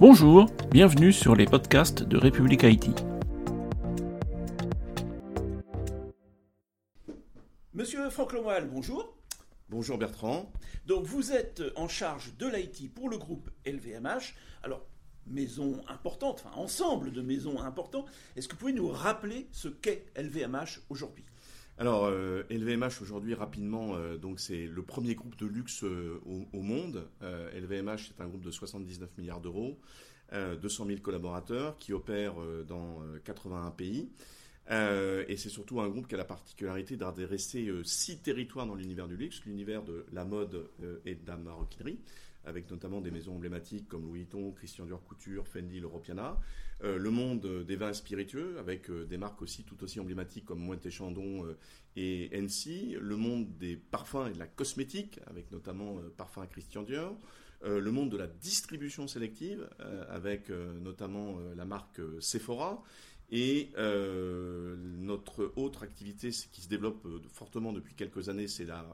Bonjour, bienvenue sur les podcasts de République Haïti. Monsieur Franck Lomoal, bonjour. Bonjour Bertrand. Donc vous êtes en charge de l'Haïti pour le groupe LVMH. Alors, maison importante, enfin ensemble de maisons importantes. Est-ce que vous pouvez nous rappeler ce qu'est LVMH aujourd'hui? Alors, LVMH euh, aujourd'hui, rapidement, euh, donc c'est le premier groupe de luxe euh, au, monde. LVMH, c'est un groupe de 79 milliards d'euros, 200 000 collaborateurs qui opèrent dans 81 pays. et c'est surtout un groupe qui a la particularité d'adresser six territoires dans l'univers du luxe, l'univers de la mode et de la maroquinerie, avec notamment des maisons emblématiques comme Louis Vuitton, Christian Dior Couture, Fendi, l'Europiana. Euh, le monde des vins spiritueux, avec euh, des marques aussi tout aussi emblématiques comme Moët Chandon euh, et NC. Le monde des parfums et de la cosmétique, avec notamment Parfum Christian Dior. Le monde de la distribution sélective, avec notamment la marque Sephora. Et notre autre activité qui se développe fortement depuis quelques années, c'est la,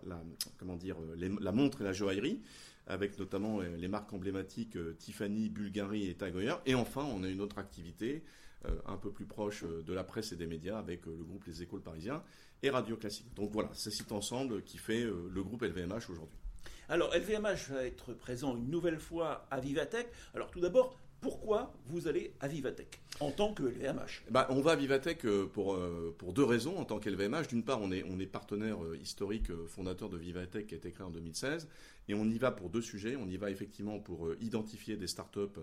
comment dire, la montre et la joaillerie avec notamment euh, les marques emblématiques euh, Tiffany, Bulgari et Tag Et enfin, on a une autre activité euh, un peu plus proche de la presse et des médias avec le groupe Les Écoles Parisiens et Radio Classique. Donc voilà, c'est cet ensemble qui fait le groupe LVMH aujourd'hui. Alors LVMH va être présent une nouvelle fois à Vivatech. Alors tout d'abord, pourquoi vous allez à Vivatech en tant que LVMH bah, On va à Vivatech euh, pour, euh, pour deux raisons en tant qu'LVMH. D'une part, on est, on est partenaire euh, historique fondateur de Vivatech qui a été créé en 2016. Et on y va pour deux sujets. On y va effectivement pour identifier des startups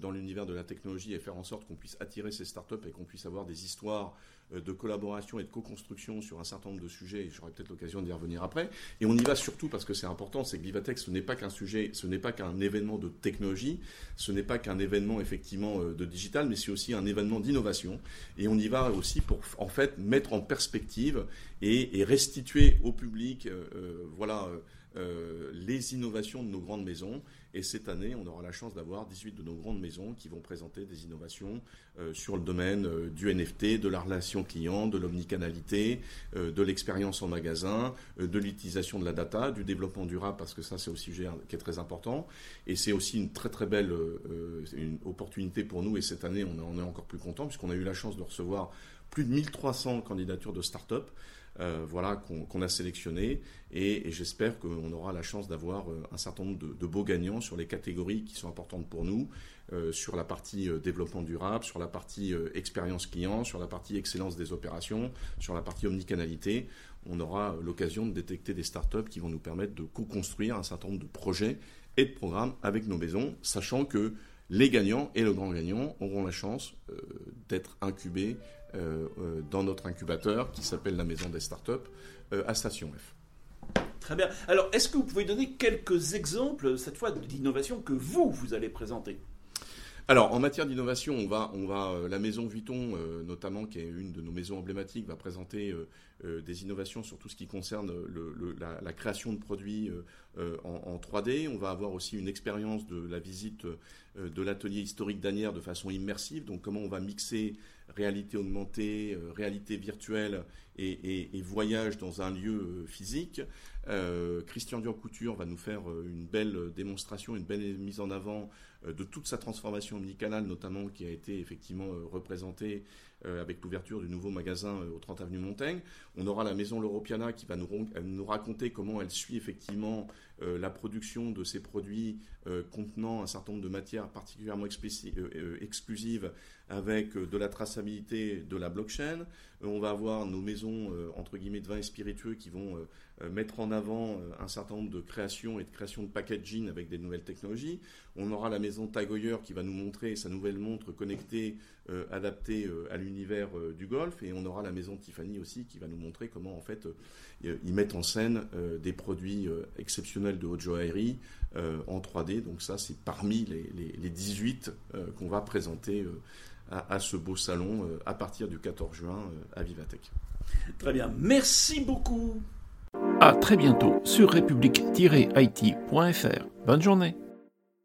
dans l'univers de la technologie et faire en sorte qu'on puisse attirer ces startups et qu'on puisse avoir des histoires de collaboration et de co-construction sur un certain nombre de sujets, et j'aurai peut-être l'occasion d'y revenir après. Et on y va surtout parce que c'est important, c'est que Vivatech, ce n'est pas qu'un sujet, ce n'est pas qu'un événement de technologie, ce n'est pas qu'un événement effectivement de digital, mais c'est aussi un événement d'innovation. Et on y va aussi pour en fait mettre en perspective et, restituer au public, euh, euh, voilà. Euh, les innovations de nos grandes maisons. Et cette année, on aura la chance d'avoir 18 de nos grandes maisons qui vont présenter des innovations sur le domaine du NFT, de la relation client, de l'omnicanalité, de l'expérience en magasin, de l'utilisation de la data, du développement durable, parce que ça, c'est aussi un sujet qui est très important. Et c'est aussi une très très belle opportunité pour nous. Et cette année, on, on est encore plus content puisqu'on a eu la chance de recevoir plus de 1300 candidatures de start-up. Euh, voilà, qu'on a sélectionné et, j'espère qu'on aura la chance d'avoir euh, un certain nombre de, beaux gagnants sur les catégories qui sont importantes pour nous, euh, sur la partie développement durable, sur la partie expérience client, sur la partie excellence des opérations, sur la partie omnicanalité. On aura l'occasion de détecter des startups qui vont nous permettre de co-construire un certain nombre de projets et de programmes avec nos maisons, sachant que les gagnants et le grand gagnant auront la chance euh, d'être incubés euh, euh, dans notre incubateur qui s'appelle la Maison des Startups à Station F. Très bien. Alors, est-ce que vous pouvez donner quelques exemples, cette fois, d'innovation que vous, vous allez présenter? Alors, en matière d'innovation, on va, on va, la maison Vuitton, notamment, qui est une de nos maisons emblématiques, va présenter des innovations sur tout ce qui concerne la, création de produits en, en, 3D. On va avoir aussi une expérience de la visite euh, de l'atelier historique d'Anières de façon immersive. Donc comment on va mixer réalité augmentée, euh, réalité virtuelle et, voyage dans un lieu euh, physique. Christian Dior Couture va nous faire une belle démonstration, une belle mise en avant de toute sa transformation omnicanale, notamment qui a été effectivement représentée avec l'ouverture du nouveau magasin au 30 avenue Montaigne. On aura la maison L'Europiana qui va nous, nous, raconter comment elle suit effectivement la production de ces produits contenant un certain nombre de matières particulièrement euh, euh, exclusive avec euh, de la traçabilité de la blockchain. On va avoir nos maisons, entre guillemets, de vins et spiritueux qui vont mettre en avant un certain nombre de créations et de créations de packaging avec des nouvelles technologies. On aura la maison Tagoyer qui va nous montrer sa nouvelle montre connectée, adaptée à l'univers du golf. Et on aura la maison Tiffany aussi qui va nous montrer comment, en fait, ils mettent en scène des produits exceptionnels de haute joaillerie en 3D. Donc ça, c'est parmi les les, 18 euh, qu'on va présenter euh, à, ce beau salon euh, à partir du 14 juin à Vivatech. Très bien, merci beaucoup. À très bientôt sur république-it.fr. Bonne journée.